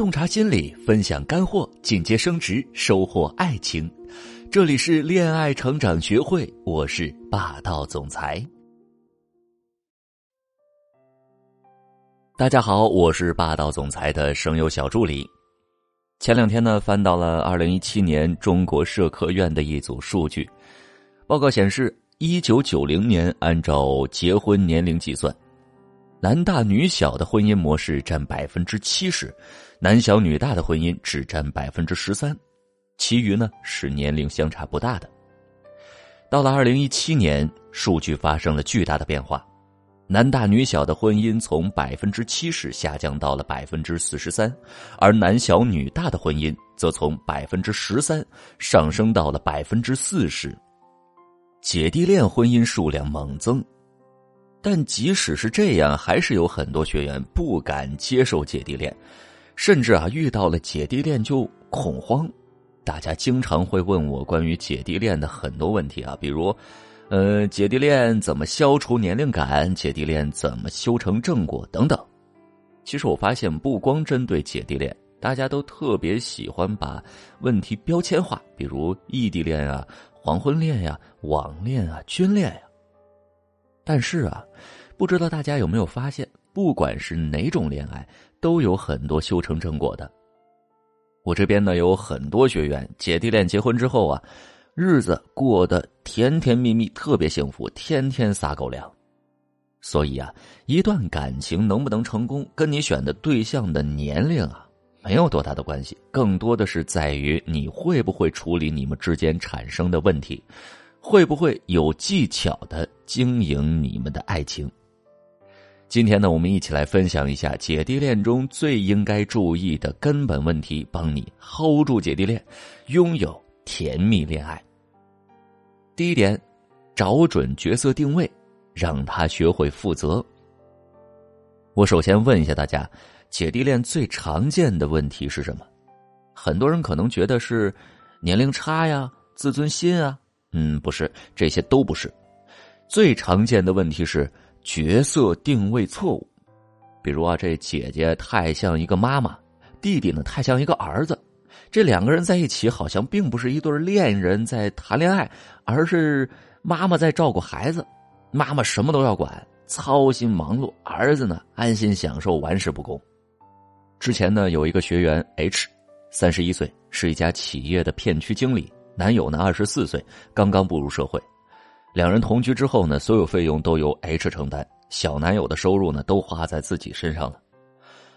洞察心理，分享干货，进阶升职，收获爱情。这里是恋爱成长学会，我是霸道总裁。大家好，我是霸道总裁的声优小助理。前两天呢，翻到了二零一七年中国社科院的一组数据，报告显示，一九九零年按照结婚年龄计算。男大女小的婚姻模式占百分之七十，男小女大的婚姻只占百分之十三，其余呢是年龄相差不大的。到了二零一七年，数据发生了巨大的变化，男大女小的婚姻从百分之七十下降到了百分之四十三，而男小女大的婚姻则从百分之十三上升到了百分之四十，姐弟恋婚姻数量猛增。但即使是这样，还是有很多学员不敢接受姐弟恋，甚至啊遇到了姐弟恋就恐慌。大家经常会问我关于姐弟恋的很多问题啊，比如，呃，姐弟恋怎么消除年龄感？姐弟恋怎么修成正果？等等。其实我发现，不光针对姐弟恋，大家都特别喜欢把问题标签化，比如异地恋啊、黄昏恋呀、网恋啊、军恋呀。但是啊，不知道大家有没有发现，不管是哪种恋爱，都有很多修成正果的。我这边呢有很多学员，姐弟恋结婚之后啊，日子过得甜甜蜜蜜，特别幸福，天天撒狗粮。所以啊，一段感情能不能成功，跟你选的对象的年龄啊，没有多大的关系，更多的是在于你会不会处理你们之间产生的问题。会不会有技巧的经营你们的爱情？今天呢，我们一起来分享一下姐弟恋中最应该注意的根本问题，帮你 hold 住姐弟恋，拥有甜蜜恋爱。第一点，找准角色定位，让他学会负责。我首先问一下大家，姐弟恋最常见的问题是什么？很多人可能觉得是年龄差呀、自尊心啊。嗯，不是，这些都不是。最常见的问题是角色定位错误，比如啊，这姐姐太像一个妈妈，弟弟呢太像一个儿子，这两个人在一起好像并不是一对恋人在谈恋爱，而是妈妈在照顾孩子，妈妈什么都要管，操心忙碌，儿子呢安心享受，玩世不恭。之前呢，有一个学员 H，三十一岁，是一家企业的片区经理。男友呢，二十四岁，刚刚步入社会。两人同居之后呢，所有费用都由 H 承担，小男友的收入呢，都花在自己身上了。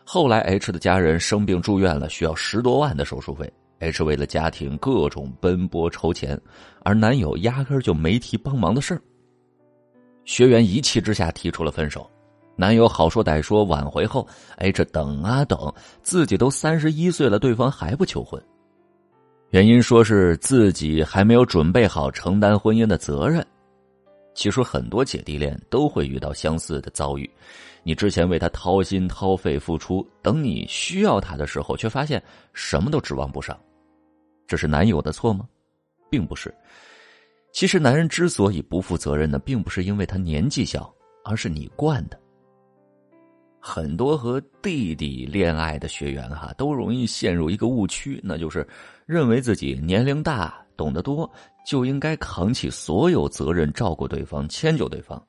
后来 H 的家人生病住院了，需要十多万的手术费，H 为了家庭各种奔波筹钱，而男友压根就没提帮忙的事儿。学员一气之下提出了分手，男友好说歹说挽回后，H 等啊等，自己都三十一岁了，对方还不求婚。原因说是自己还没有准备好承担婚姻的责任。其实很多姐弟恋都会遇到相似的遭遇，你之前为他掏心掏肺付出，等你需要他的时候，却发现什么都指望不上。这是男友的错吗？并不是。其实男人之所以不负责任呢，并不是因为他年纪小，而是你惯的。很多和弟弟恋爱的学员哈，都容易陷入一个误区，那就是认为自己年龄大、懂得多，就应该扛起所有责任，照顾对方、迁就对方，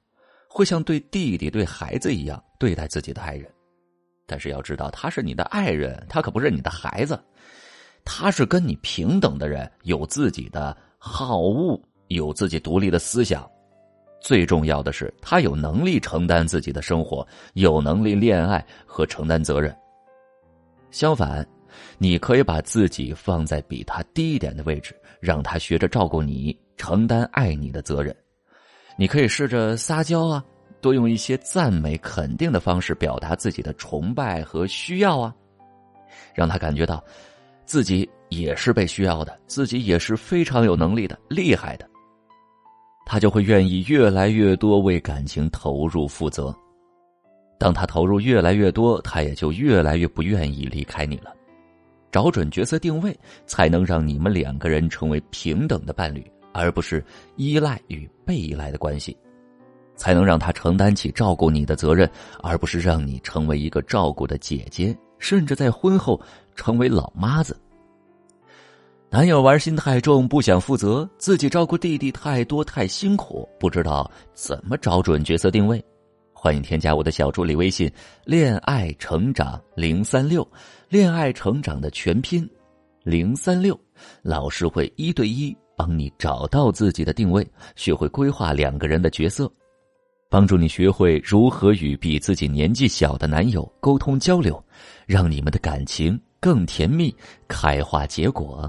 会像对弟弟、对孩子一样对待自己的爱人。但是要知道，他是你的爱人，他可不是你的孩子，他是跟你平等的人，有自己的好恶，有自己独立的思想。最重要的是，他有能力承担自己的生活，有能力恋爱和承担责任。相反，你可以把自己放在比他低一点的位置，让他学着照顾你，承担爱你的责任。你可以试着撒娇啊，多用一些赞美、肯定的方式表达自己的崇拜和需要啊，让他感觉到自己也是被需要的，自己也是非常有能力的、厉害的。他就会愿意越来越多为感情投入负责，当他投入越来越多，他也就越来越不愿意离开你了。找准角色定位，才能让你们两个人成为平等的伴侣，而不是依赖与被依赖的关系；才能让他承担起照顾你的责任，而不是让你成为一个照顾的姐姐，甚至在婚后成为老妈子。男友玩心太重，不想负责，自己照顾弟弟太多太辛苦，不知道怎么找准角色定位。欢迎添加我的小助理微信“恋爱成长零三六”，恋爱成长的全拼零三六，老师会一对一帮你找到自己的定位，学会规划两个人的角色，帮助你学会如何与比自己年纪小的男友沟通交流，让你们的感情更甜蜜，开花结果。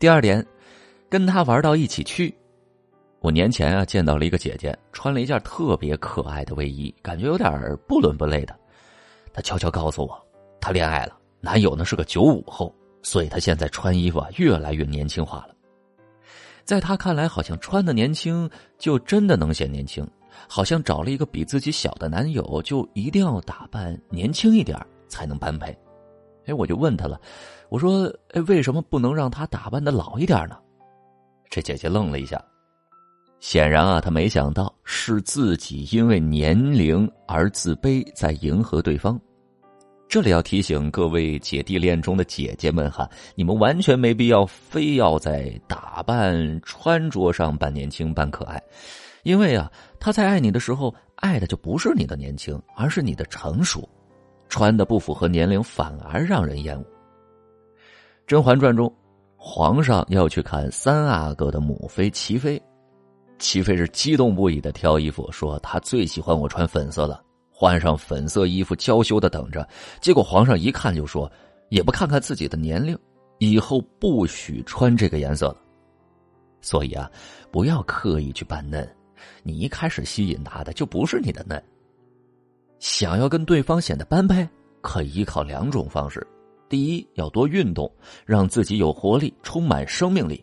第二点，跟他玩到一起去。我年前啊见到了一个姐姐，穿了一件特别可爱的卫衣，感觉有点不伦不类的。她悄悄告诉我，她恋爱了，男友呢是个九五后，所以她现在穿衣服啊越来越年轻化了。在她看来，好像穿的年轻就真的能显年轻，好像找了一个比自己小的男友，就一定要打扮年轻一点才能般配。哎，我就问她了。我说：“哎，为什么不能让他打扮的老一点呢？”这姐姐愣了一下，显然啊，她没想到是自己因为年龄而自卑，在迎合对方。这里要提醒各位姐弟恋中的姐姐们哈，你们完全没必要非要在打扮、穿着上扮年轻、扮可爱，因为啊，他在爱你的时候，爱的就不是你的年轻，而是你的成熟。穿的不符合年龄，反而让人厌恶。《甄嬛传》中，皇上要去看三阿哥的母妃齐妃，齐妃是激动不已的挑衣服，说她最喜欢我穿粉色了，换上粉色衣服娇羞的等着。结果皇上一看就说，也不看看自己的年龄，以后不许穿这个颜色了。所以啊，不要刻意去扮嫩，你一开始吸引他的就不是你的嫩。想要跟对方显得般配，可以依靠两种方式。第一，要多运动，让自己有活力，充满生命力。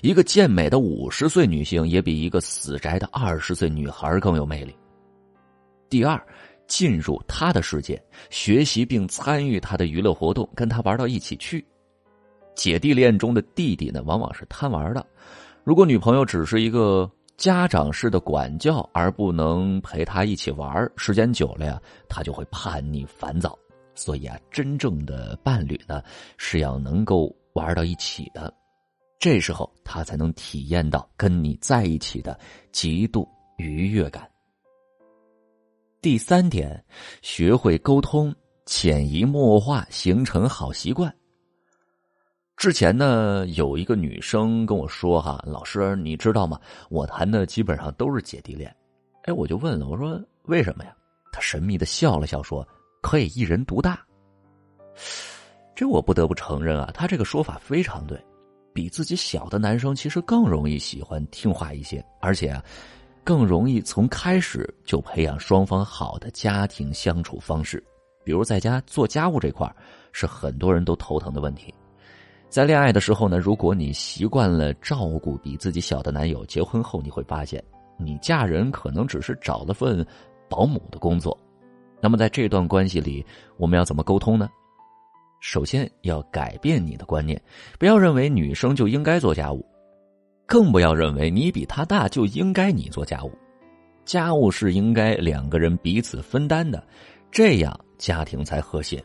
一个健美的五十岁女性，也比一个死宅的二十岁女孩更有魅力。第二，进入他的世界，学习并参与他的娱乐活动，跟他玩到一起去。姐弟恋中的弟弟呢，往往是贪玩的。如果女朋友只是一个家长式的管教，而不能陪他一起玩，时间久了呀，他就会叛逆烦躁。所以啊，真正的伴侣呢，是要能够玩到一起的，这时候他才能体验到跟你在一起的极度愉悦感。第三点，学会沟通，潜移默化形成好习惯。之前呢，有一个女生跟我说：“哈，老师，你知道吗？我谈的基本上都是姐弟恋。”哎，我就问了，我说：“为什么呀？”她神秘的笑了笑说。可以一人独大，这我不得不承认啊，他这个说法非常对。比自己小的男生其实更容易喜欢听话一些，而且啊，更容易从开始就培养双方好的家庭相处方式。比如在家做家务这块是很多人都头疼的问题。在恋爱的时候呢，如果你习惯了照顾比自己小的男友，结婚后你会发现，你嫁人可能只是找了份保姆的工作。那么，在这段关系里，我们要怎么沟通呢？首先要改变你的观念，不要认为女生就应该做家务，更不要认为你比她大就应该你做家务。家务是应该两个人彼此分担的，这样家庭才和谐。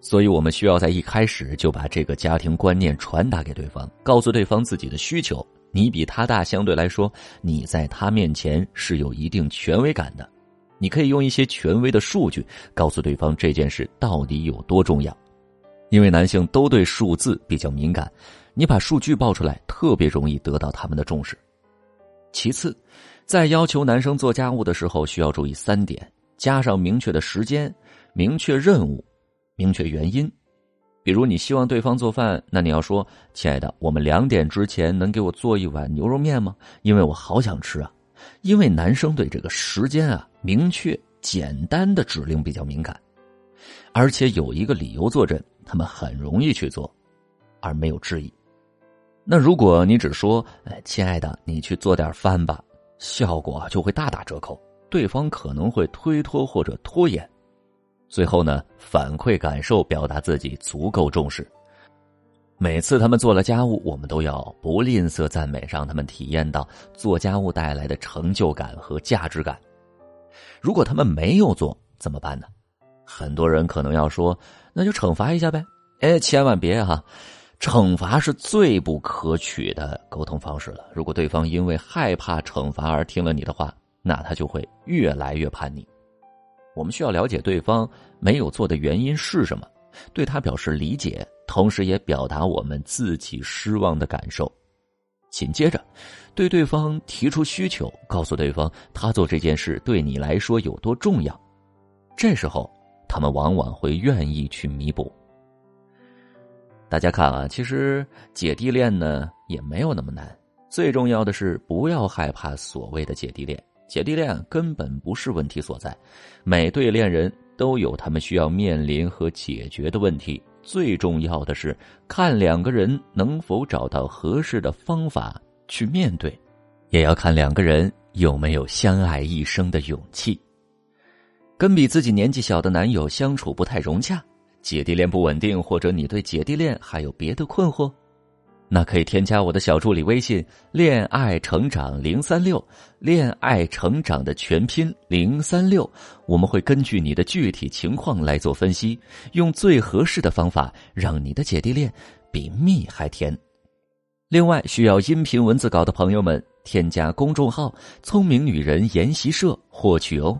所以我们需要在一开始就把这个家庭观念传达给对方，告诉对方自己的需求。你比他大，相对来说，你在他面前是有一定权威感的。你可以用一些权威的数据告诉对方这件事到底有多重要，因为男性都对数字比较敏感，你把数据报出来特别容易得到他们的重视。其次，在要求男生做家务的时候，需要注意三点：加上明确的时间、明确任务、明确原因。比如你希望对方做饭，那你要说：“亲爱的，我们两点之前能给我做一碗牛肉面吗？因为我好想吃啊。”因为男生对这个时间啊，明确简单的指令比较敏感，而且有一个理由坐镇，他们很容易去做，而没有质疑。那如果你只说“哎，亲爱的，你去做点饭吧”，效果就会大打折扣，对方可能会推脱或者拖延。最后呢，反馈感受，表达自己足够重视。每次他们做了家务，我们都要不吝啬赞美，让他们体验到做家务带来的成就感和价值感。如果他们没有做怎么办呢？很多人可能要说，那就惩罚一下呗。哎，千万别哈，惩罚是最不可取的沟通方式了。如果对方因为害怕惩罚而听了你的话，那他就会越来越叛逆。我们需要了解对方没有做的原因是什么，对他表示理解，同时也表达我们自己失望的感受。紧接着，对对方提出需求，告诉对方他做这件事对你来说有多重要。这时候，他们往往会愿意去弥补。大家看啊，其实姐弟恋呢也没有那么难。最重要的是，不要害怕所谓的姐弟恋，姐弟恋根本不是问题所在。每对恋人都有他们需要面临和解决的问题。最重要的是，看两个人能否找到合适的方法去面对，也要看两个人有没有相爱一生的勇气。跟比自己年纪小的男友相处不太融洽，姐弟恋不稳定，或者你对姐弟恋还有别的困惑？那可以添加我的小助理微信“恋爱成长零三六”，恋爱成长的全拼零三六，我们会根据你的具体情况来做分析，用最合适的方法让你的姐弟恋比蜜还甜。另外，需要音频文字稿的朋友们，添加公众号“聪明女人研习社”获取哦。